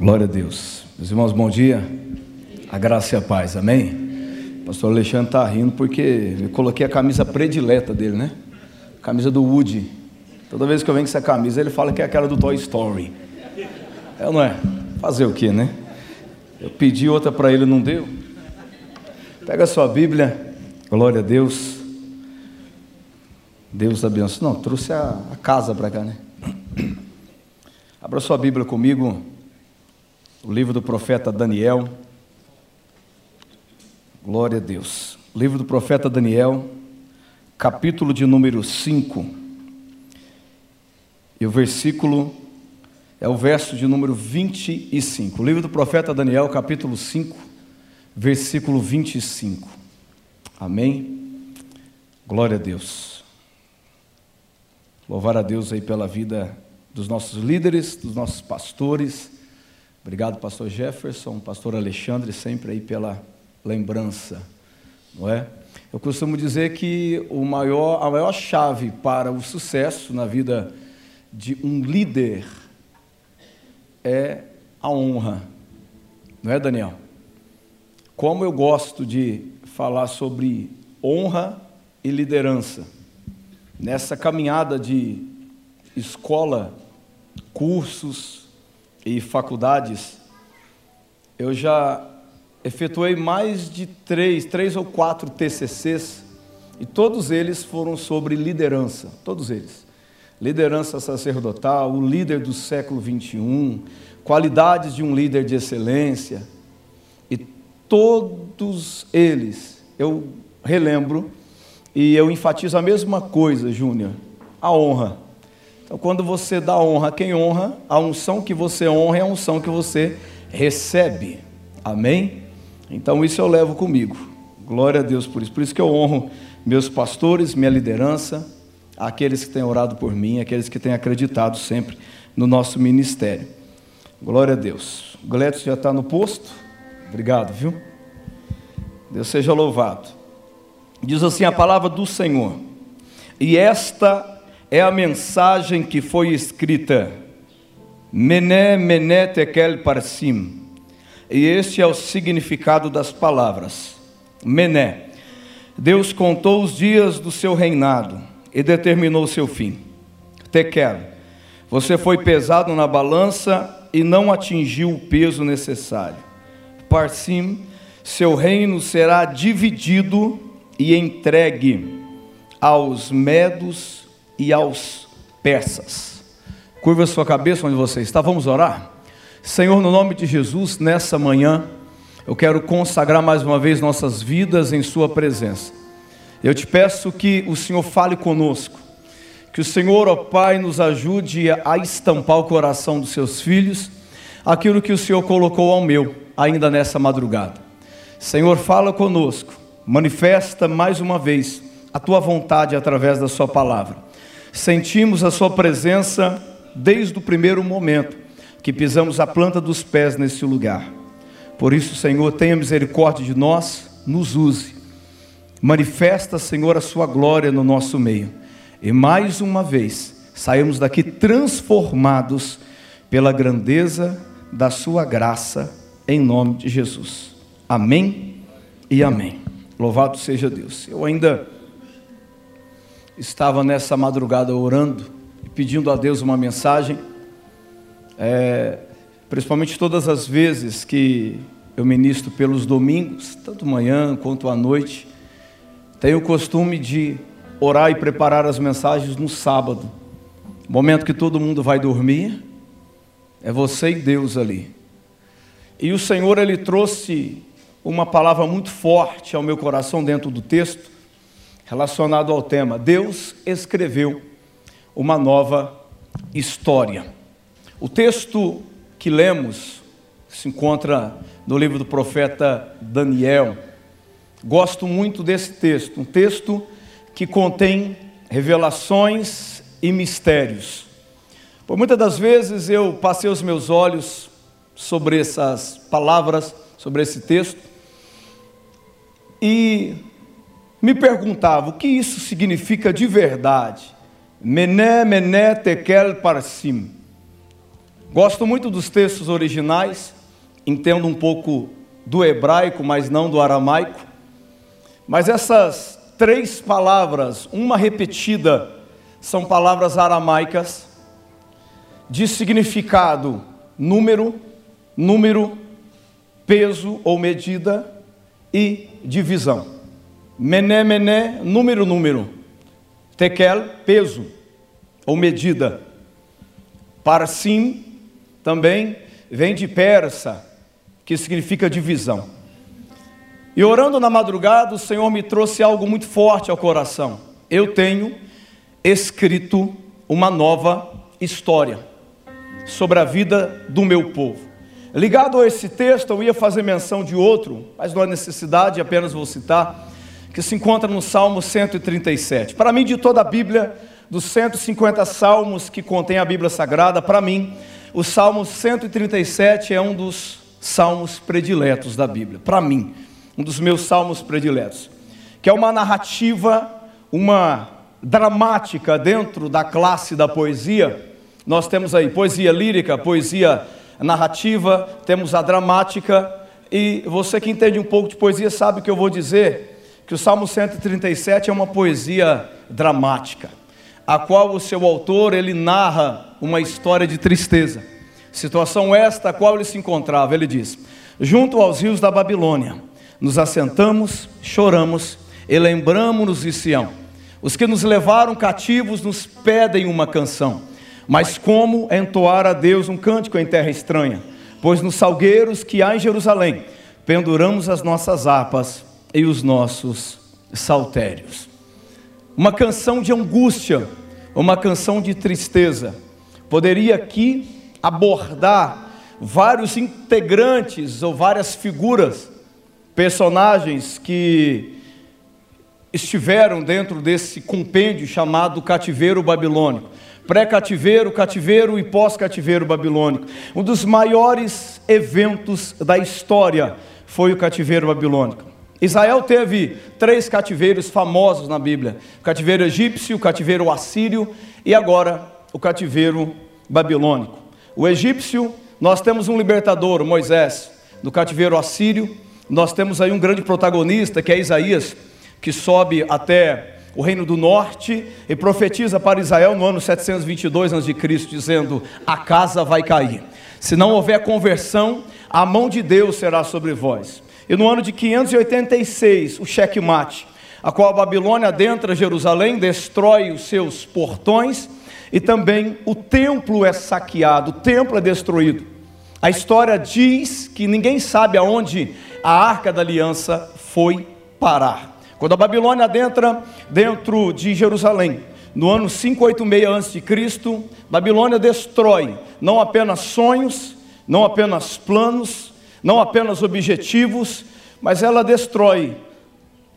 Glória a Deus. Meus irmãos, bom dia. A graça e a paz, amém? O pastor Alexandre está rindo porque eu coloquei a camisa predileta dele, né? A camisa do Woody. Toda vez que eu venho com essa camisa, ele fala que é aquela do Toy Story. É ou não é? Fazer o que, né? Eu pedi outra para ele, não deu. Pega a sua Bíblia, glória a Deus. Deus abençoe. Não, trouxe a, a casa para cá, né? Abra sua Bíblia comigo o livro do profeta Daniel. Glória a Deus. Livro do profeta Daniel, capítulo de número 5. E o versículo é o verso de número 25. O livro do profeta Daniel, capítulo 5, versículo 25. Amém. Glória a Deus. Louvar a Deus aí pela vida dos nossos líderes, dos nossos pastores Obrigado, pastor Jefferson, pastor Alexandre, sempre aí pela lembrança, não é? Eu costumo dizer que o maior, a maior chave para o sucesso na vida de um líder é a honra, não é, Daniel? Como eu gosto de falar sobre honra e liderança, nessa caminhada de escola, cursos, e faculdades, eu já efetuei mais de três, três ou quatro TCCs, e todos eles foram sobre liderança, todos eles. Liderança sacerdotal, o líder do século 21, qualidades de um líder de excelência, e todos eles, eu relembro, e eu enfatizo a mesma coisa, Júnior, a honra. Então, quando você dá honra a quem honra, a unção que você honra é a unção que você recebe. Amém? Então, isso eu levo comigo. Glória a Deus por isso. Por isso que eu honro meus pastores, minha liderança, aqueles que têm orado por mim, aqueles que têm acreditado sempre no nosso ministério. Glória a Deus. O Gletos já está no posto. Obrigado, viu? Deus seja louvado. Diz assim a palavra do Senhor. E esta é a mensagem que foi escrita, Mené, Mené, Tekel, Parsim. E este é o significado das palavras. Mené. Deus contou os dias do seu reinado e determinou seu fim. Tekel. Você foi pesado na balança e não atingiu o peso necessário. Parsim. Seu reino será dividido e entregue aos medos e aos persas. Curva sua cabeça onde você está, vamos orar? Senhor, no nome de Jesus, nessa manhã, eu quero consagrar mais uma vez nossas vidas em Sua presença. Eu te peço que o Senhor fale conosco, que o Senhor, ó Pai, nos ajude a estampar o coração dos seus filhos, aquilo que o Senhor colocou ao meu, ainda nessa madrugada. Senhor, fala conosco, manifesta mais uma vez a tua vontade através da Sua palavra sentimos a Sua presença desde o primeiro momento que pisamos a planta dos pés nesse lugar. Por isso, Senhor, tenha misericórdia de nós, nos use. Manifesta, Senhor, a Sua glória no nosso meio. E mais uma vez, saímos daqui transformados pela grandeza da Sua graça, em nome de Jesus. Amém e amém. Louvado seja Deus. Eu ainda estava nessa madrugada orando e pedindo a Deus uma mensagem, é, principalmente todas as vezes que eu ministro pelos domingos, tanto manhã quanto à noite, tenho o costume de orar e preparar as mensagens no sábado, momento que todo mundo vai dormir, é você e Deus ali. E o Senhor ele trouxe uma palavra muito forte ao meu coração dentro do texto, relacionado ao tema. Deus escreveu uma nova história. O texto que lemos se encontra no livro do profeta Daniel. Gosto muito desse texto, um texto que contém revelações e mistérios. Por muitas das vezes eu passei os meus olhos sobre essas palavras, sobre esse texto, e me perguntava o que isso significa de verdade. Mené, mené, tekel, parsim. Gosto muito dos textos originais, entendo um pouco do hebraico, mas não do aramaico. Mas essas três palavras, uma repetida, são palavras aramaicas de significado número, número, peso ou medida e divisão. Mené, mené, número, número. Tekel, peso ou medida. Parsim também vem de persa, que significa divisão. E orando na madrugada, o Senhor me trouxe algo muito forte ao coração. Eu tenho escrito uma nova história sobre a vida do meu povo. Ligado a esse texto, eu ia fazer menção de outro, mas não há necessidade, apenas vou citar, que se encontra no Salmo 137. Para mim, de toda a Bíblia, dos 150 salmos que contém a Bíblia Sagrada, para mim, o Salmo 137 é um dos salmos prediletos da Bíblia. Para mim, um dos meus salmos prediletos, que é uma narrativa, uma dramática dentro da classe da poesia. Nós temos aí poesia lírica, poesia narrativa, temos a dramática, e você que entende um pouco de poesia sabe o que eu vou dizer, que o Salmo 137 é uma poesia dramática, a qual o seu autor ele narra uma história de tristeza. Situação esta a qual ele se encontrava, ele diz: Junto aos rios da Babilônia, nos assentamos, choramos e lembramos-nos de Sião. Os que nos levaram cativos nos pedem uma canção. Mas como entoar a Deus um cântico em terra estranha? Pois nos salgueiros que há em Jerusalém, penduramos as nossas harpas e os nossos saltérios. Uma canção de angústia, uma canção de tristeza. Poderia aqui abordar vários integrantes ou várias figuras personagens que estiveram dentro desse compêndio chamado cativeiro babilônico. Pré-cativeiro, cativeiro e pós-cativeiro babilônico. Um dos maiores eventos da história foi o cativeiro babilônico. Israel teve três cativeiros famosos na Bíblia: o cativeiro egípcio, o cativeiro assírio e agora o cativeiro babilônico. O egípcio, nós temos um libertador, Moisés, no cativeiro assírio, nós temos aí um grande protagonista, que é Isaías, que sobe até o reino do norte e profetiza para Israel no ano 722 a.C., dizendo: A casa vai cair. Se não houver conversão, a mão de Deus será sobre vós. E no ano de 586, o checkmate, a qual a Babilônia adentra Jerusalém, destrói os seus portões e também o templo é saqueado, o templo é destruído. A história diz que ninguém sabe aonde a arca da aliança foi parar. Quando a Babilônia adentra dentro de Jerusalém, no ano 586 a.C., Babilônia destrói não apenas sonhos, não apenas planos, não apenas objetivos, mas ela destrói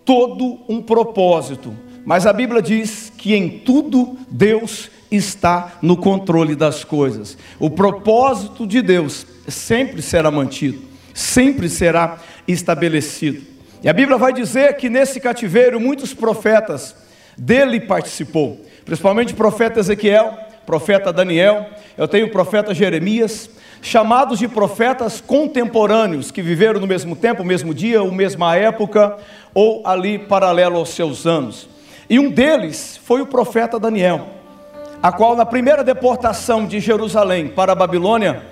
todo um propósito. Mas a Bíblia diz que em tudo Deus está no controle das coisas. O propósito de Deus sempre será mantido, sempre será estabelecido. E a Bíblia vai dizer que nesse cativeiro muitos profetas dele participou, principalmente o profeta Ezequiel, profeta Daniel, eu tenho o profeta Jeremias, chamados de profetas contemporâneos que viveram no mesmo tempo, mesmo dia, ou mesma época, ou ali paralelo aos seus anos. E um deles foi o profeta Daniel, a qual na primeira deportação de Jerusalém para a Babilônia,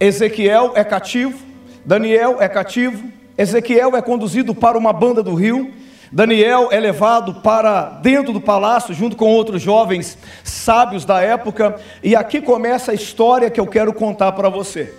Ezequiel é cativo, Daniel é cativo, Ezequiel é conduzido para uma banda do rio, Daniel é levado para dentro do palácio junto com outros jovens sábios da época, e aqui começa a história que eu quero contar para você.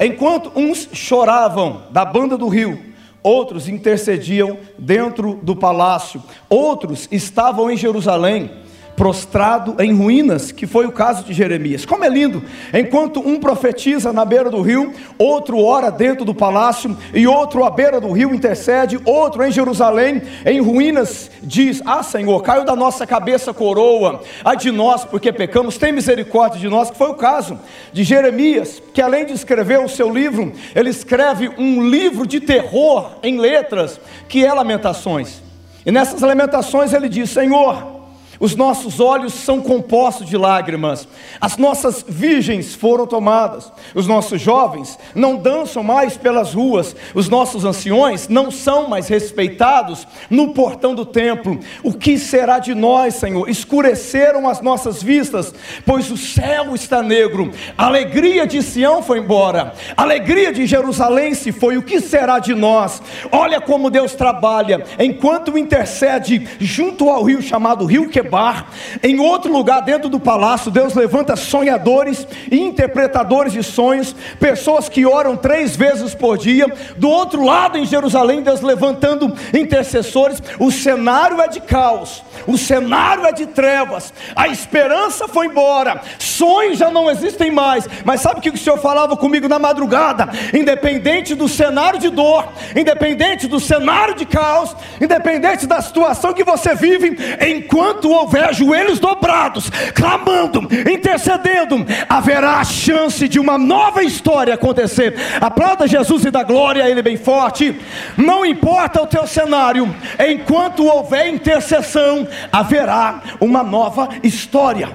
Enquanto uns choravam da banda do rio, outros intercediam dentro do palácio, outros estavam em Jerusalém prostrado em ruínas, que foi o caso de Jeremias. Como é lindo! Enquanto um profetiza na beira do rio, outro ora dentro do palácio, e outro à beira do rio intercede, outro em Jerusalém, em ruínas, diz: Ah, Senhor, caiu da nossa cabeça coroa, ai de nós, porque pecamos, tem misericórdia de nós, que foi o caso de Jeremias, que além de escrever o seu livro, ele escreve um livro de terror em letras, que é Lamentações. E nessas lamentações ele diz: Senhor, os nossos olhos são compostos de lágrimas, as nossas virgens foram tomadas, os nossos jovens não dançam mais pelas ruas, os nossos anciões não são mais respeitados no portão do templo. O que será de nós, Senhor? Escureceram as nossas vistas, pois o céu está negro, a alegria de Sião foi embora, a alegria de Jerusalém se foi. O que será de nós? Olha como Deus trabalha, enquanto intercede junto ao rio chamado Rio Quebrado Bar, em outro lugar dentro do palácio, Deus levanta sonhadores e interpretadores de sonhos, pessoas que oram três vezes por dia. Do outro lado, em Jerusalém, Deus levantando intercessores. O cenário é de caos, o cenário é de trevas, a esperança foi embora, sonhos já não existem mais. Mas sabe o que o Senhor falava comigo na madrugada? Independente do cenário de dor, independente do cenário de caos, independente da situação que você vive, enquanto houver joelhos dobrados, clamando, intercedendo, haverá a chance de uma nova história acontecer. Aplauda Jesus e dá glória a Ele bem forte. Não importa o teu cenário, enquanto houver intercessão, haverá uma nova história.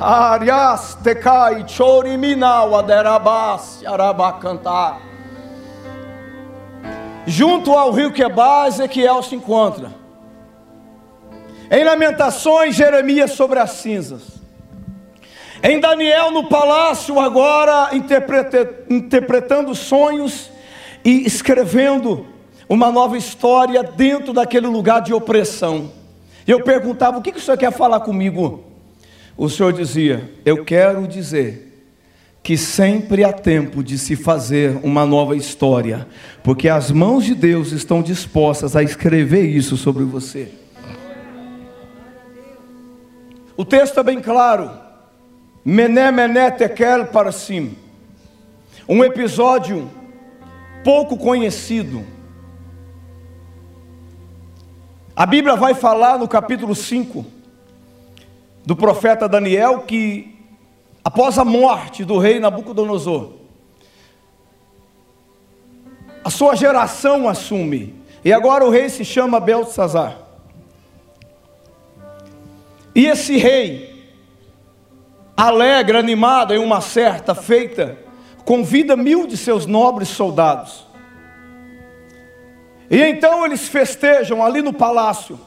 Arias tecai choriminau aderabas cantar. Junto ao rio Quebá, Ezequiel se encontra. Em Lamentações, Jeremias sobre as cinzas. Em Daniel no palácio, agora interpretando sonhos e escrevendo uma nova história dentro daquele lugar de opressão. Eu perguntava: o que, que o senhor quer falar comigo? O senhor dizia: eu quero dizer que sempre há tempo de se fazer uma nova história, porque as mãos de Deus estão dispostas a escrever isso sobre você. O texto é bem claro. Mené, mené, tekel para cima. Um episódio pouco conhecido. A Bíblia vai falar no capítulo 5 do profeta Daniel que após a morte do rei Nabucodonosor, a sua geração assume. E agora o rei se chama Belsazar. E esse rei, alegre, animado em uma certa feita, convida mil de seus nobres soldados. E então eles festejam ali no palácio,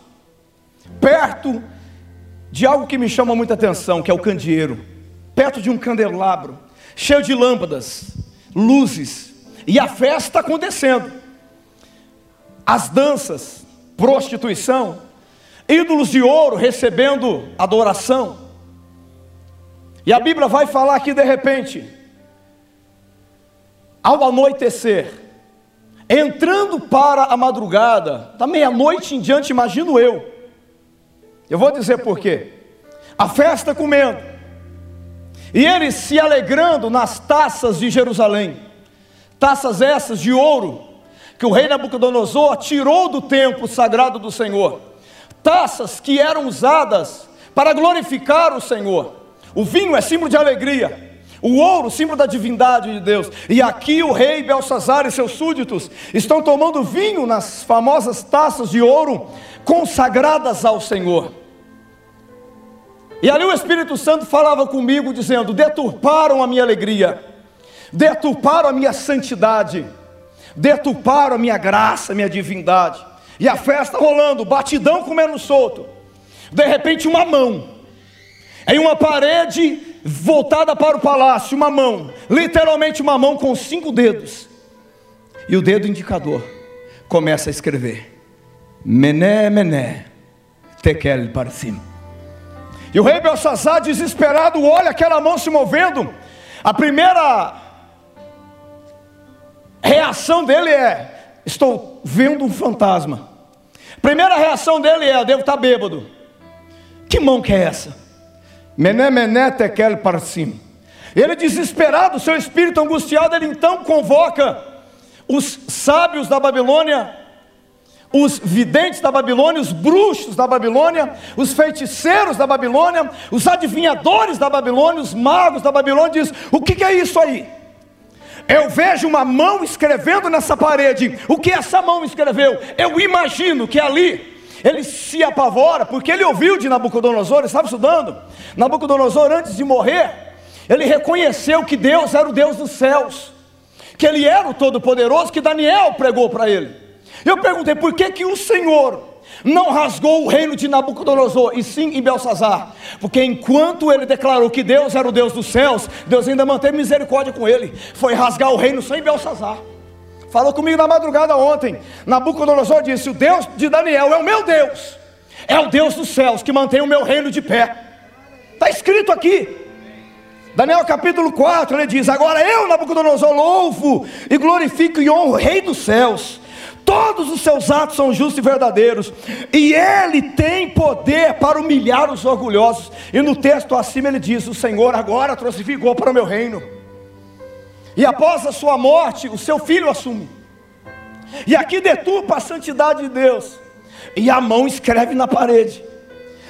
perto de algo que me chama muita atenção, que é o candeeiro, perto de um candelabro, cheio de lâmpadas, luzes, e a festa acontecendo. As danças, prostituição, ídolos de ouro recebendo adoração. E a Bíblia vai falar que de repente, ao anoitecer, entrando para a madrugada, da meia-noite em diante, imagino eu. Eu vou dizer por quê. A festa comendo, e eles se alegrando nas taças de Jerusalém, taças essas de ouro, que o rei Nabucodonosor tirou do templo sagrado do Senhor taças que eram usadas para glorificar o Senhor. O vinho é símbolo de alegria. O ouro, símbolo da divindade de Deus. E aqui o rei Belsazar e seus súditos estão tomando vinho nas famosas taças de ouro consagradas ao Senhor. E ali o Espírito Santo falava comigo, dizendo: deturparam a minha alegria, deturparam a minha santidade, deturparam a minha graça, a minha divindade. E a festa rolando, batidão comendo solto. De repente, uma mão, em uma parede voltada para o palácio, uma mão, literalmente uma mão com cinco dedos, e o dedo indicador começa a escrever: Mené, Mené, Tekel para cima. E o rei Belsazar, desesperado, olha aquela mão se movendo. A primeira reação dele é: Estou vendo um fantasma. Primeira reação dele é: devo estar bêbado. Que mão que é essa? Mené, mené, tekel para cima. Ele desesperado, seu espírito angustiado, ele então convoca os sábios da Babilônia, os videntes da Babilônia, os bruxos da Babilônia, os feiticeiros da Babilônia, os adivinhadores da Babilônia, os magos da Babilônia, diz: o que, que é isso aí? Eu vejo uma mão escrevendo nessa parede. O que essa mão escreveu? Eu imagino que ali ele se apavora, porque ele ouviu de Nabucodonosor, ele estava estudando. Nabucodonosor, antes de morrer, ele reconheceu que Deus era o Deus dos céus, que ele era o Todo-Poderoso, que Daniel pregou para ele. Eu perguntei, por que, que o Senhor não rasgou o reino de Nabucodonosor, e sim em Belsazar, porque enquanto ele declarou que Deus era o Deus dos céus, Deus ainda manteve misericórdia com ele, foi rasgar o reino só em Belsazar. Falou comigo na madrugada ontem. Nabucodonosor disse: O Deus de Daniel é o meu Deus, é o Deus dos céus que mantém o meu reino de pé. Está escrito aqui. Daniel capítulo 4, ele diz: Agora eu, Nabucodonosor, louvo e glorifico e honro o Rei dos céus. Todos os seus atos são justos e verdadeiros, e ele tem poder para humilhar os orgulhosos. E no texto acima ele diz: O Senhor agora trouxe vigor para o meu reino. E após a sua morte, o seu filho assume. E aqui deturpa a santidade de Deus. E a mão escreve na parede.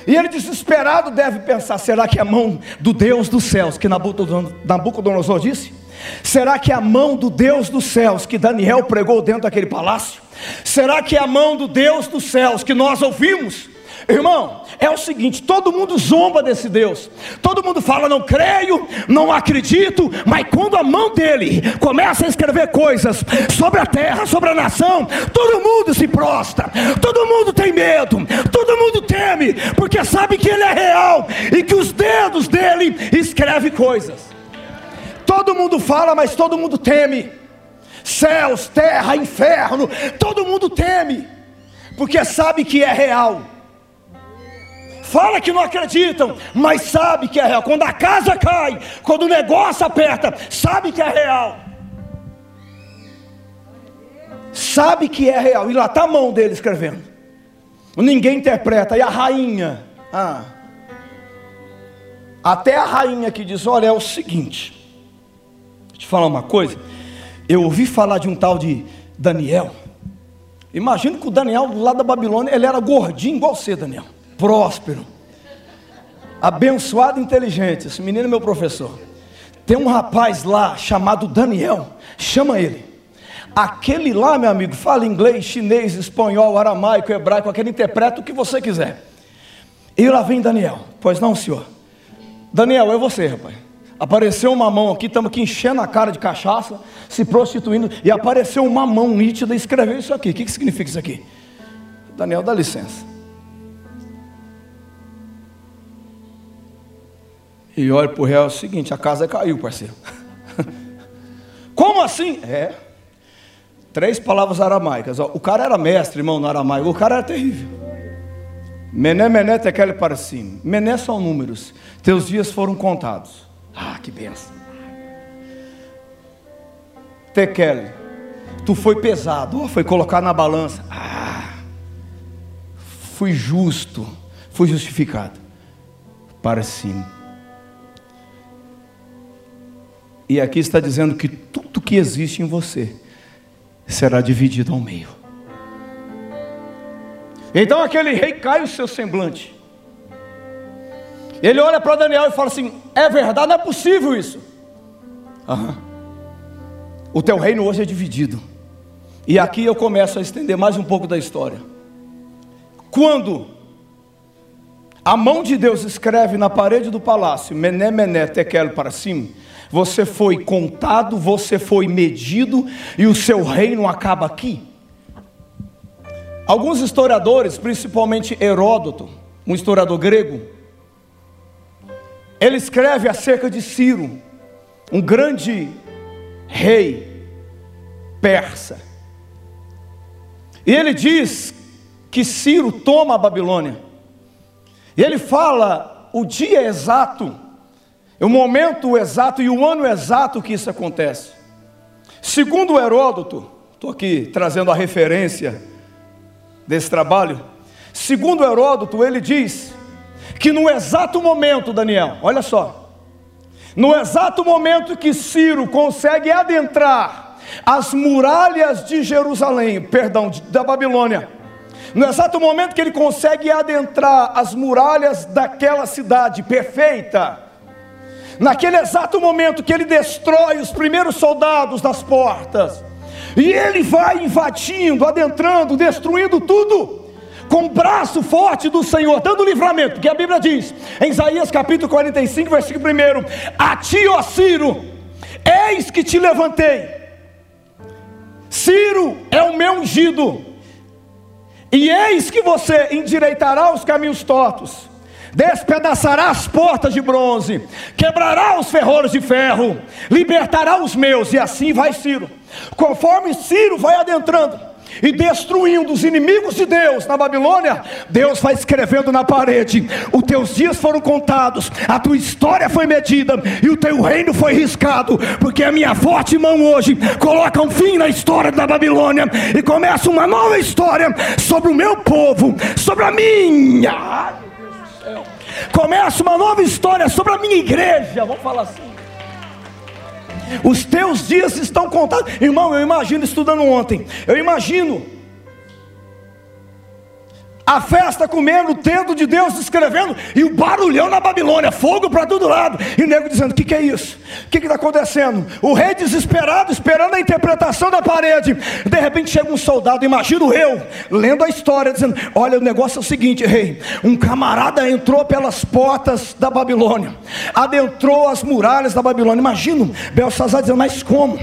E ele desesperado deve pensar: será que é a mão do Deus dos céus, que Nabucodonosor disse? Será que é a mão do Deus dos céus que Daniel pregou dentro daquele palácio? Será que é a mão do Deus dos céus que nós ouvimos? Irmão, é o seguinte: todo mundo zomba desse Deus, todo mundo fala, não creio, não acredito, mas quando a mão dele começa a escrever coisas sobre a terra, sobre a nação, todo mundo se prostra, todo mundo tem medo, todo mundo teme, porque sabe que ele é real e que os dedos dele escrevem coisas. Todo mundo fala, mas todo mundo teme. Céus, terra, inferno, todo mundo teme, porque sabe que é real fala que não acreditam, mas sabe que é real. Quando a casa cai, quando o negócio aperta, sabe que é real. Sabe que é real. E lá está a mão dele escrevendo. Ninguém interpreta. E a rainha? Ah. Até a rainha que diz: Olha, é o seguinte. Deixa eu te falar uma coisa. Eu ouvi falar de um tal de Daniel. Imagina que o Daniel, lá da Babilônia, ele era gordinho igual você, Daniel próspero, abençoado e inteligente. Esse menino é meu professor. Tem um rapaz lá chamado Daniel, chama ele. Aquele lá, meu amigo, fala inglês, chinês, espanhol, aramaico, hebraico, aquele interpreta o que você quiser. E lá vem Daniel. Pois não, senhor. Daniel, é você, rapaz. Apareceu uma mão aqui, estamos aqui enchendo a cara de cachaça, se prostituindo, e apareceu uma mão nítida e escreveu isso aqui. O que, que significa isso aqui? Daniel, dá licença. E olha para o réu, é o seguinte: a casa caiu, parceiro. Como assim? É. Três palavras aramaicas. O cara era mestre, irmão, no aramaico. O cara era terrível. Mené, mené, tequele para cima. Mené são números. Teus dias foram contados. Ah, que benção. Tequele. Tu foi pesado. Oh, foi colocado na balança. Ah. Fui justo. Fui justificado. Para cima. E aqui está dizendo que tudo que existe em você será dividido ao meio. Então aquele rei cai o seu semblante. Ele olha para Daniel e fala assim: É verdade, não é possível isso. Aham. O teu reino hoje é dividido. E aqui eu começo a estender mais um pouco da história. Quando a mão de Deus escreve na parede do palácio, Mené, Mené, Tekel para cima, você foi contado, você foi medido e o seu reino acaba aqui. Alguns historiadores, principalmente Heródoto, um historiador grego, ele escreve acerca de Ciro, um grande rei persa. E ele diz que Ciro toma a Babilônia. E ele fala o dia exato o momento exato e o ano exato que isso acontece. Segundo Heródoto, estou aqui trazendo a referência desse trabalho. Segundo Heródoto, ele diz que no exato momento, Daniel, olha só, no exato momento que Ciro consegue adentrar as muralhas de Jerusalém, perdão, da Babilônia, no exato momento que ele consegue adentrar as muralhas daquela cidade perfeita, naquele exato momento que ele destrói os primeiros soldados das portas, e ele vai invadindo, adentrando, destruindo tudo. Com braço forte do Senhor, dando livramento, porque a Bíblia diz, em Isaías capítulo 45, versículo 1: A ti, ó Ciro, eis que te levantei. Ciro é o meu ungido, e eis que você endireitará os caminhos tortos, despedaçará as portas de bronze, quebrará os ferrolhos de ferro, libertará os meus, e assim vai Ciro. Conforme Ciro vai adentrando, e destruindo os inimigos de Deus na Babilônia, Deus vai escrevendo na parede: os teus dias foram contados, a tua história foi medida e o teu reino foi riscado, porque a minha forte mão hoje coloca um fim na história da Babilônia e começa uma nova história sobre o meu povo, sobre a minha. Começa uma nova história sobre a minha igreja, vamos falar assim. Os teus dias estão contados. Irmão, eu imagino estudando ontem. Eu imagino a festa comendo, o de Deus escrevendo, e o barulhão na Babilônia, fogo para todo lado, e o nego dizendo: O que, que é isso? O que está acontecendo? O rei desesperado, esperando a interpretação da parede. De repente chega um soldado, imagina eu, lendo a história, dizendo: Olha, o negócio é o seguinte, rei: um camarada entrou pelas portas da Babilônia, adentrou as muralhas da Babilônia. Imagino Belsazar dizendo: Mas como?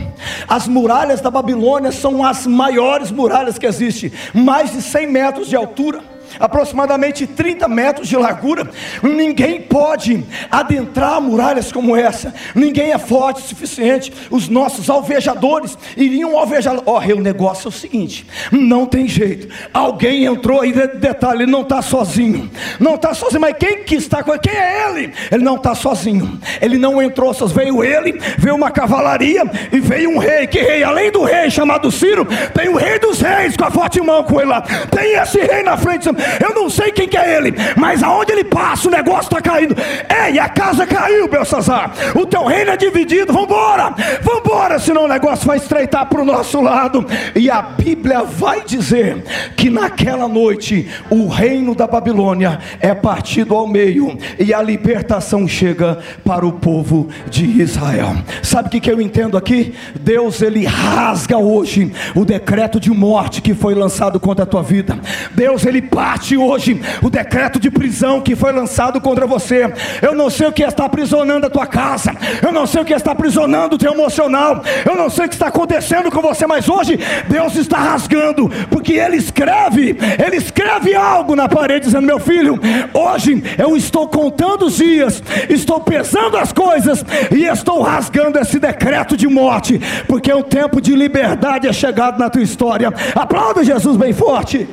As muralhas da Babilônia são as maiores muralhas que existem, mais de 100 metros de altura aproximadamente 30 metros de largura. Ninguém pode adentrar muralhas como essa. Ninguém é forte o suficiente. Os nossos alvejadores iriam alvejar. Oh, o negócio é o seguinte: não tem jeito. Alguém entrou aí, detalhe, ele não está sozinho. Não está sozinho, mas quem que está com ele? Quem é ele? Ele não está sozinho. Ele não entrou, só veio ele, veio uma cavalaria e veio um rei. Que rei? Além do rei chamado Ciro, tem o rei dos reis com a forte mão com ele lá. Tem esse rei na frente. Eu não sei quem que é ele, mas aonde ele passa, o negócio está caindo. Ei, a casa caiu, Belsazar. O teu reino é dividido. Vambora, vambora, senão o negócio vai estreitar para o nosso lado. E a Bíblia vai dizer que naquela noite o reino da Babilônia é partido ao meio e a libertação chega para o povo de Israel. Sabe o que, que eu entendo aqui? Deus ele rasga hoje o decreto de morte que foi lançado contra a tua vida. Deus ele parte hoje o decreto de prisão que foi lançado contra você. Eu não sei o que está aprisionando a tua casa, eu não sei o que está aprisionando o teu emocional, eu não sei o que está acontecendo com você, mas hoje Deus está rasgando, porque Ele escreve, Ele escreve algo na parede, dizendo: Meu filho, hoje eu estou contando os dias, estou pesando as coisas e estou rasgando esse decreto de morte, porque o tempo de liberdade é chegado na tua história. Aplauda Jesus bem forte.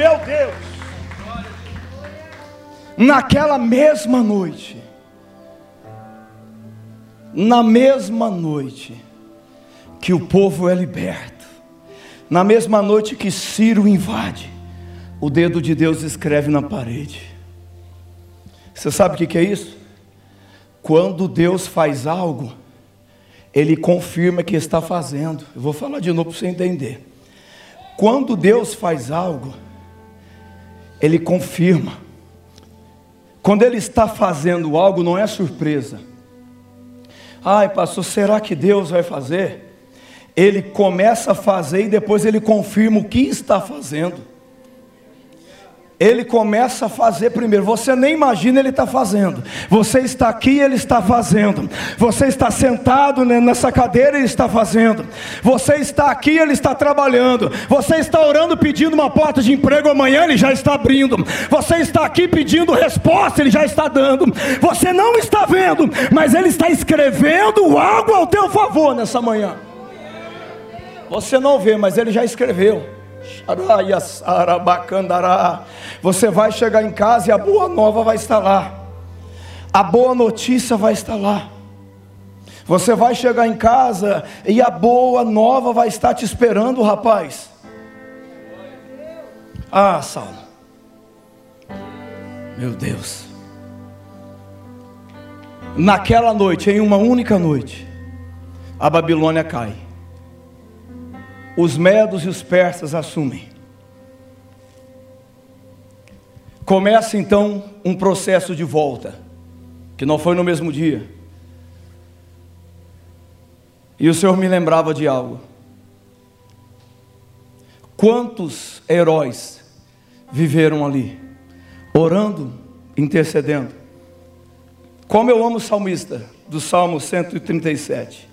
Meu Deus! Naquela mesma noite, na mesma noite que o povo é liberto, na mesma noite que Ciro invade, o dedo de Deus escreve na parede. Você sabe o que é isso? Quando Deus faz algo, Ele confirma que está fazendo. Eu vou falar de novo para você entender. Quando Deus faz algo, ele confirma. Quando ele está fazendo algo, não é surpresa. Ai, pastor, será que Deus vai fazer? Ele começa a fazer e depois ele confirma o que está fazendo ele começa a fazer primeiro. Você nem imagina ele está fazendo. Você está aqui, ele está fazendo. Você está sentado nessa cadeira, ele está fazendo. Você está aqui, ele está trabalhando. Você está orando pedindo uma porta de emprego amanhã, ele já está abrindo. Você está aqui pedindo resposta, ele já está dando. Você não está vendo, mas ele está escrevendo algo ao teu favor nessa manhã. Você não vê, mas ele já escreveu. Você vai chegar em casa e a boa nova vai estar lá. A boa notícia vai estar lá. Você vai chegar em casa e a boa nova vai estar te esperando, rapaz. Ah, Saulo. Meu Deus. Naquela noite, em uma única noite, a Babilônia cai os medos e os persas assumem. Começa então um processo de volta, que não foi no mesmo dia. E o Senhor me lembrava de algo. Quantos heróis viveram ali, orando, intercedendo. Como eu amo o salmista do Salmo 137.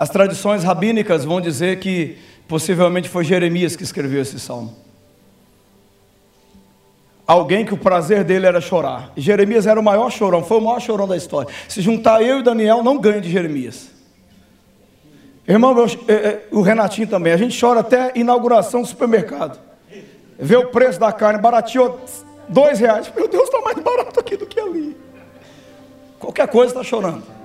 As tradições rabínicas vão dizer que possivelmente foi Jeremias que escreveu esse salmo. Alguém que o prazer dele era chorar. Jeremias era o maior chorão, foi o maior chorão da história. Se juntar eu e Daniel, não ganha de Jeremias. Irmão, eu, eu, é, é, o Renatinho também, a gente chora até inauguração do supermercado. Vê o preço da carne, barateou dois reais. Meu Deus, está mais barato aqui do que ali. Qualquer coisa está chorando.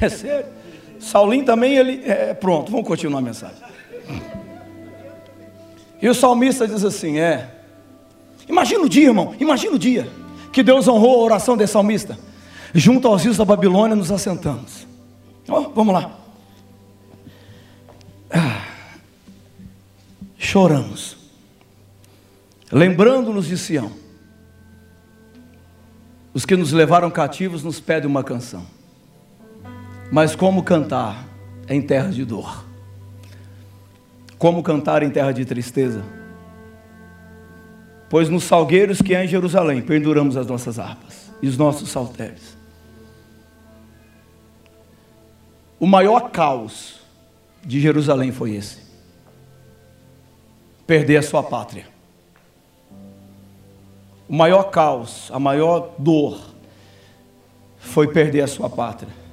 É sério. Saulinho também, ele. É, pronto, vamos continuar a mensagem. E o salmista diz assim: é. Imagina o dia, irmão, imagina o dia que Deus honrou a oração desse salmista. Junto aos rios da Babilônia nos assentamos. Oh, vamos lá. Ah, choramos, lembrando-nos de Sião. Os que nos levaram cativos nos pedem uma canção. Mas como cantar em terra de dor? Como cantar em terra de tristeza? Pois nos salgueiros que há em Jerusalém penduramos as nossas harpas e os nossos saltérios. O maior caos de Jerusalém foi esse: perder a sua pátria. O maior caos, a maior dor foi perder a sua pátria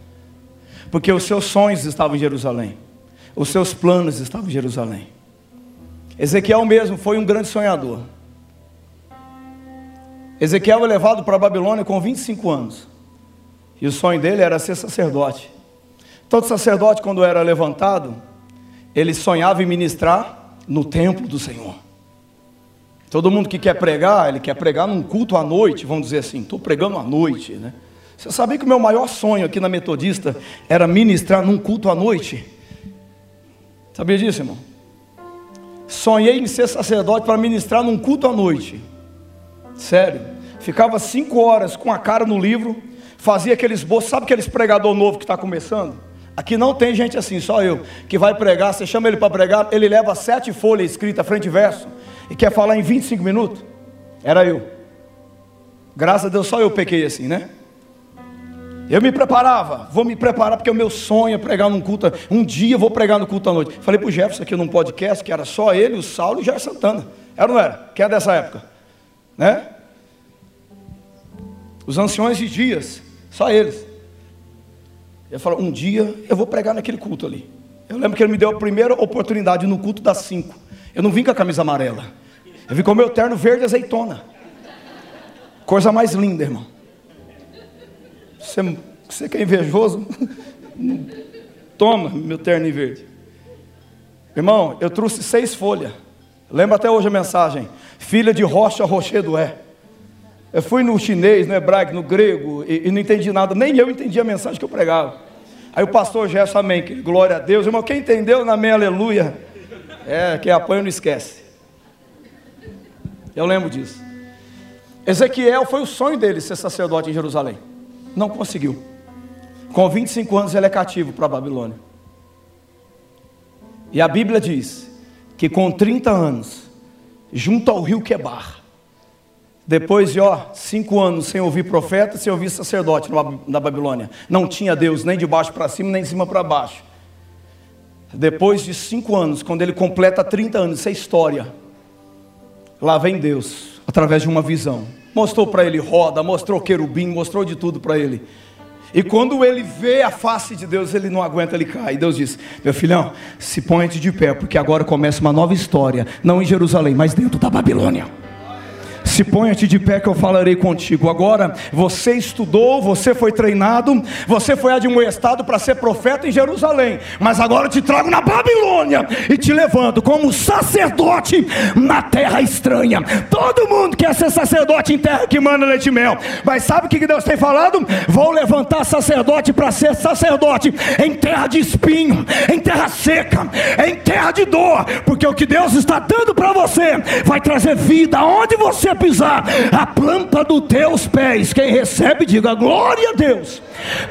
porque os seus sonhos estavam em Jerusalém, os seus planos estavam em Jerusalém. Ezequiel mesmo foi um grande sonhador. Ezequiel é levado para a Babilônia com 25 anos, e o sonho dele era ser sacerdote. Todo sacerdote, quando era levantado, ele sonhava em ministrar no templo do Senhor. Todo mundo que quer pregar, ele quer pregar num culto à noite, vamos dizer assim, estou pregando à noite, né? Você sabia que o meu maior sonho aqui na Metodista era ministrar num culto à noite? Sabia disso, irmão? Sonhei em ser sacerdote para ministrar num culto à noite. Sério. Ficava cinco horas com a cara no livro, fazia aqueles esboço. Sabe aqueles pregador novo que está começando? Aqui não tem gente assim, só eu, que vai pregar. Você chama ele para pregar, ele leva sete folhas escritas, frente e verso, e quer falar em 25 minutos. Era eu. Graças a Deus, só eu pequei assim, né? Eu me preparava, vou me preparar porque o meu sonho é pregar num culto. Um dia eu vou pregar no culto à noite. Falei para o Jefferson aqui num podcast que era só ele, o Saulo e o Jair Santana. Era ou não era? Quem é dessa época? Né? Os anciões de dias, só eles. Ele falou: um dia eu vou pregar naquele culto ali. Eu lembro que ele me deu a primeira oportunidade no culto das cinco. Eu não vim com a camisa amarela. Eu vim com o meu terno verde azeitona. Coisa mais linda, irmão. Você, você que é invejoso, toma meu terno verde. Irmão, eu trouxe seis folhas. Lembra até hoje a mensagem. Filha de rocha, rochedo é. Eu fui no chinês, no hebraico, no grego, e, e, não entendi nada. Nem eu entendi a mensagem que eu pregava. Aí o pastor Gerson, amém. Glória a Deus. Irmão, quem entendeu, amém, aleluia. É, quem apanha não esquece. Eu lembro disso. Ezequiel foi o sonho dele ser sacerdote em Jerusalém. Não conseguiu. Com 25 anos ele é cativo para a Babilônia. E a Bíblia diz que com 30 anos, junto ao rio Quebar, depois de ó, cinco anos sem ouvir profeta, sem ouvir sacerdote na Babilônia, não tinha Deus nem de baixo para cima, nem de cima para baixo. Depois de cinco anos, quando ele completa 30 anos, isso é história. Lá vem Deus, através de uma visão mostrou para ele roda, mostrou querubim, mostrou de tudo para ele. E quando ele vê a face de Deus, ele não aguenta, ele cai. E Deus diz: Meu filhão, se põe de pé, porque agora começa uma nova história, não em Jerusalém, mas dentro da Babilônia. Se ponha-te de pé que eu falarei contigo. Agora, você estudou, você foi treinado, você foi admoestado para ser profeta em Jerusalém. Mas agora te trago na Babilônia e te levanto como sacerdote na terra estranha. Todo mundo quer ser sacerdote em terra que manda leite e mel. Mas sabe o que Deus tem falado? Vou levantar sacerdote para ser sacerdote em terra de espinho, em terra seca, em terra de dor. Porque o que Deus está dando para você vai trazer vida aonde você pisar a planta dos teus pés. Quem recebe, diga glória a Deus.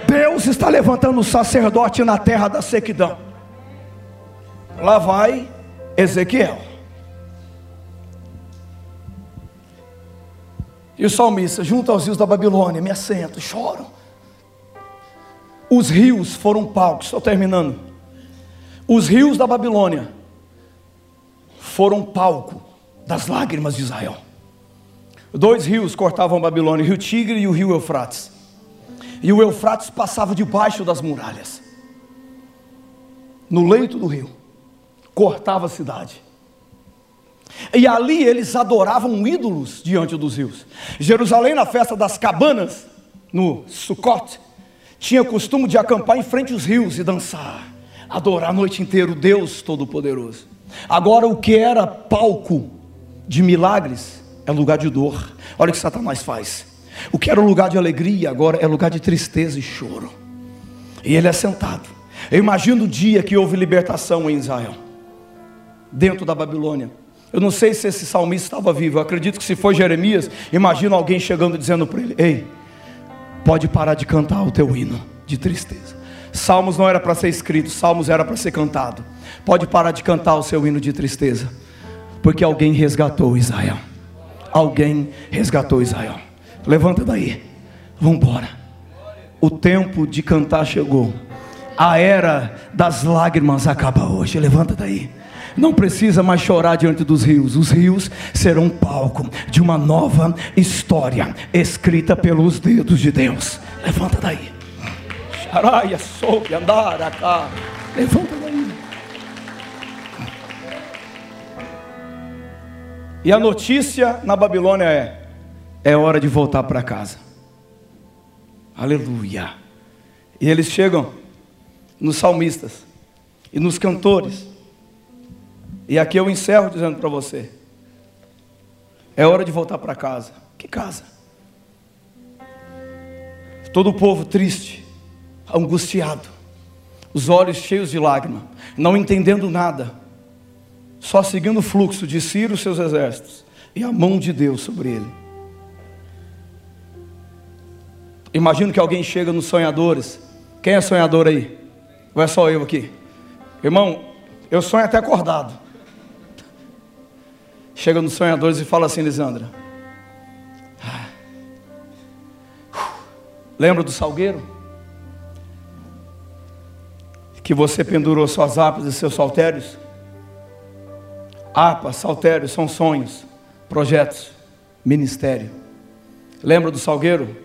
Deus está levantando o sacerdote na terra da sequidão. Lá vai Ezequiel. E o salmista, junto aos rios da Babilônia, me assento, choram. Os rios foram palcos, estou terminando. Os rios da Babilônia foram palco das lágrimas de Israel. Dois rios cortavam Babilônia, o rio Tigre e o rio Eufrates. E o Eufrates passava debaixo das muralhas, no leito do rio, cortava a cidade. E ali eles adoravam ídolos diante dos rios. Jerusalém, na festa das cabanas, no Sukkot, tinha costume de acampar em frente aos rios e dançar, adorar a noite inteira o Deus Todo-Poderoso. Agora, o que era palco de milagres é lugar de dor. Olha o que Satanás faz. O que era lugar de alegria agora é lugar de tristeza e choro. E ele é sentado. Eu imagino o dia que houve libertação em Israel, dentro da Babilônia. Eu não sei se esse salmista estava vivo. Eu acredito que se foi Jeremias, imagino alguém chegando dizendo para ele: Ei, pode parar de cantar o teu hino de tristeza. Salmos não era para ser escrito, Salmos era para ser cantado. Pode parar de cantar o seu hino de tristeza, porque alguém resgatou Israel. Alguém resgatou Israel. Levanta daí, vamos embora. O tempo de cantar chegou. A era das lágrimas acaba hoje. Levanta daí. Não precisa mais chorar diante dos rios. Os rios serão palco de uma nova história escrita pelos dedos de Deus. Levanta daí. Xaraia, soube andar cá. Levanta daí. E a notícia na Babilônia é: é hora de voltar para casa. Aleluia. E eles chegam nos salmistas e nos cantores. E aqui eu encerro dizendo para você: é hora de voltar para casa. Que casa? Todo o povo triste, angustiado, os olhos cheios de lágrima, não entendendo nada, só seguindo o fluxo de Ciro e seus exércitos e a mão de Deus sobre ele. Imagino que alguém chega nos sonhadores. Quem é sonhador aí? Ou é só eu aqui? Irmão, eu sonho até acordado chega nos sonhadores e fala assim, Lisandra. Lembra do salgueiro? Que você pendurou suas harpas e seus saltérios? Harpas, saltérios são sonhos, projetos, ministério. Lembra do salgueiro?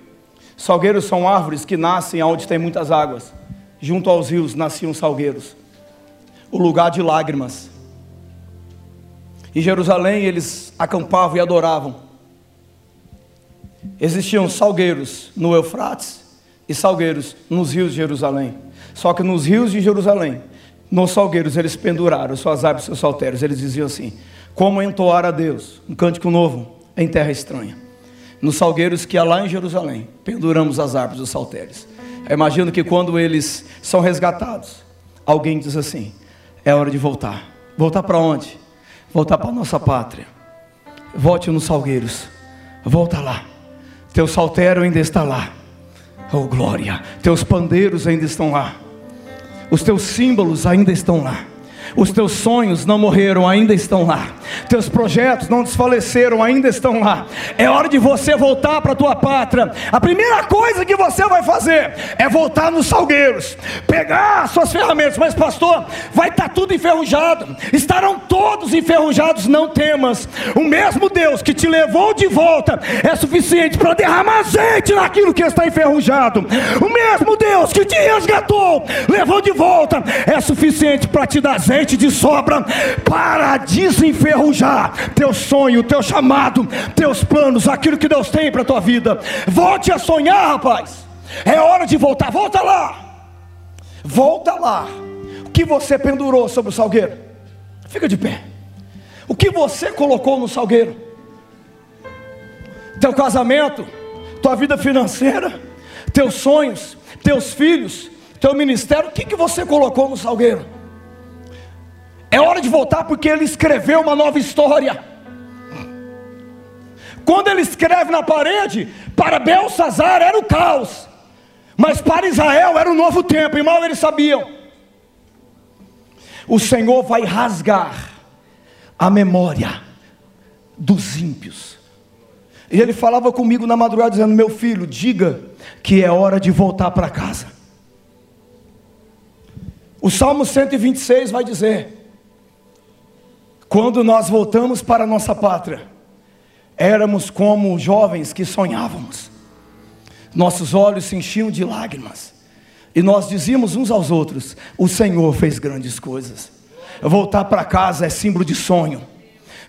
Salgueiros são árvores que nascem onde tem muitas águas. Junto aos rios nasciam salgueiros. O lugar de lágrimas em Jerusalém eles acampavam e adoravam. Existiam salgueiros no Eufrates e salgueiros nos rios de Jerusalém. Só que nos rios de Jerusalém, nos salgueiros, eles penduraram suas árvores seus saltérios. Eles diziam assim: Como entoar a Deus um cântico novo em terra estranha. Nos salgueiros que há lá em Jerusalém, penduramos as árvores e os saltérios. Eu imagino que quando eles são resgatados, alguém diz assim: É hora de voltar. Voltar para onde? voltar para a nossa pátria. Volte nos salgueiros. Volta lá. Teu saltério ainda está lá. Oh glória. Teus pandeiros ainda estão lá. Os teus símbolos ainda estão lá. Os teus sonhos não morreram, ainda estão lá. Teus projetos não desfaleceram, ainda estão lá. É hora de você voltar para a tua pátria. A primeira coisa que você vai fazer é voltar nos salgueiros, pegar suas ferramentas. Mas, pastor, vai estar tá tudo enferrujado. Estarão todos enferrujados, não temas. O mesmo Deus que te levou de volta é suficiente para derramar azeite naquilo que está enferrujado. O mesmo Deus que te resgatou, levou de volta, é suficiente para te dar azeite de sobra para desenferrujar teu sonho, teu chamado, teus planos, aquilo que Deus tem para tua vida. Volte a sonhar, rapaz. É hora de voltar. Volta lá. Volta lá. O que você pendurou sobre o salgueiro? Fica de pé. O que você colocou no salgueiro? Teu casamento, tua vida financeira, teus sonhos, teus filhos, teu ministério, o que, que você colocou no salgueiro? É hora de voltar porque ele escreveu uma nova história. Quando ele escreve na parede, para Belsazar era o caos, mas para Israel era o novo tempo, e mal eles sabiam. O Senhor vai rasgar a memória dos ímpios. E ele falava comigo na madrugada, dizendo: Meu filho, diga que é hora de voltar para casa. O Salmo 126 vai dizer: Quando nós voltamos para a nossa pátria, éramos como jovens que sonhávamos, nossos olhos se enchiam de lágrimas, e nós dizíamos uns aos outros: O Senhor fez grandes coisas. Voltar para casa é símbolo de sonho.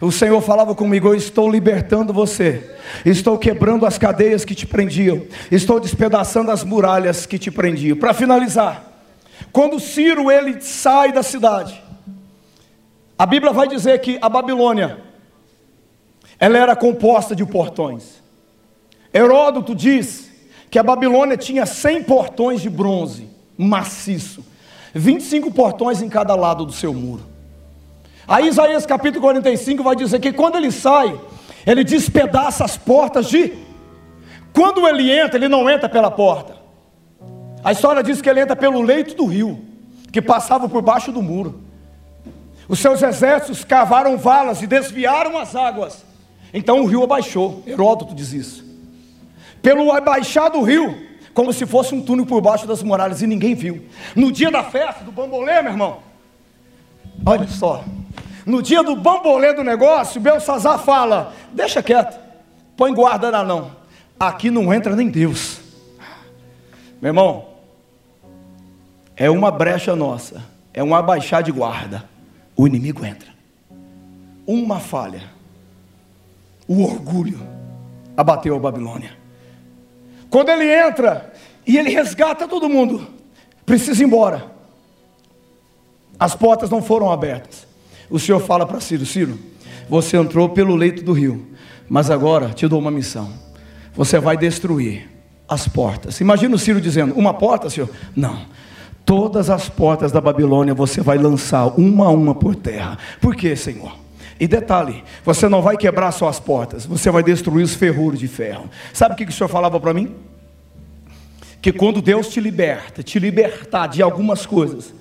O Senhor falava comigo: Eu estou libertando você, estou quebrando as cadeias que te prendiam, estou despedaçando as muralhas que te prendiam. Para finalizar, quando Ciro ele sai da cidade, a Bíblia vai dizer que a Babilônia ela era composta de portões. Heródoto diz que a Babilônia tinha 100 portões de bronze maciço, 25 portões em cada lado do seu muro. Aí Isaías capítulo 45 vai dizer que quando ele sai, ele despedaça as portas de. Quando ele entra, ele não entra pela porta. A história diz que ele entra pelo leito do rio, que passava por baixo do muro. Os seus exércitos cavaram valas e desviaram as águas. Então o rio abaixou. Heródoto diz isso. Pelo abaixar do rio, como se fosse um túnel por baixo das muralhas, e ninguém viu. No dia da festa, do bambolê, meu irmão, olha só, no dia do bambolê do negócio, Belsazar fala: Deixa quieto, põe guarda lá não. Aqui não entra nem Deus. Meu irmão, é uma brecha nossa, é um abaixar de guarda. O inimigo entra. Uma falha, o orgulho abateu a Babilônia. Quando ele entra e ele resgata todo mundo, precisa ir embora. As portas não foram abertas o Senhor fala para Ciro: Ciro, você entrou pelo leito do rio, mas agora te dou uma missão. Você vai destruir as portas. Imagina o Ciro dizendo: Uma porta, Senhor? Não. Todas as portas da Babilônia você vai lançar uma a uma por terra. Por quê, Senhor? E detalhe, você não vai quebrar só as portas, você vai destruir os ferrolhos de ferro. Sabe o que o Senhor falava para mim? Que quando Deus te liberta, te libertar de algumas coisas,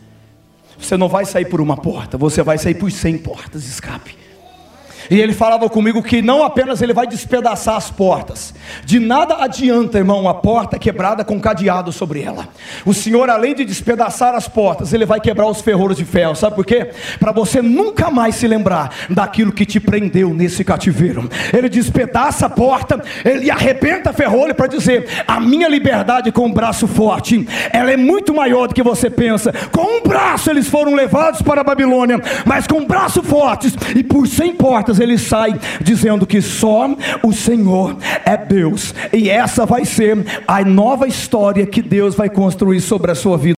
você não vai sair por uma porta, você vai sair por cem portas de escape. E ele falava comigo que não apenas ele vai despedaçar as portas, de nada adianta, irmão, a porta quebrada com cadeado sobre ela. O Senhor, além de despedaçar as portas, ele vai quebrar os ferros de ferro. Sabe por quê? Para você nunca mais se lembrar daquilo que te prendeu nesse cativeiro. Ele despedaça a porta, ele arrebenta ferrolho para dizer: a minha liberdade com um braço forte, ela é muito maior do que você pensa. Com um braço eles foram levados para a Babilônia, mas com um braço fortes e por cem portas ele sai dizendo que só o Senhor é Deus, e essa vai ser a nova história que Deus vai construir sobre a sua vida.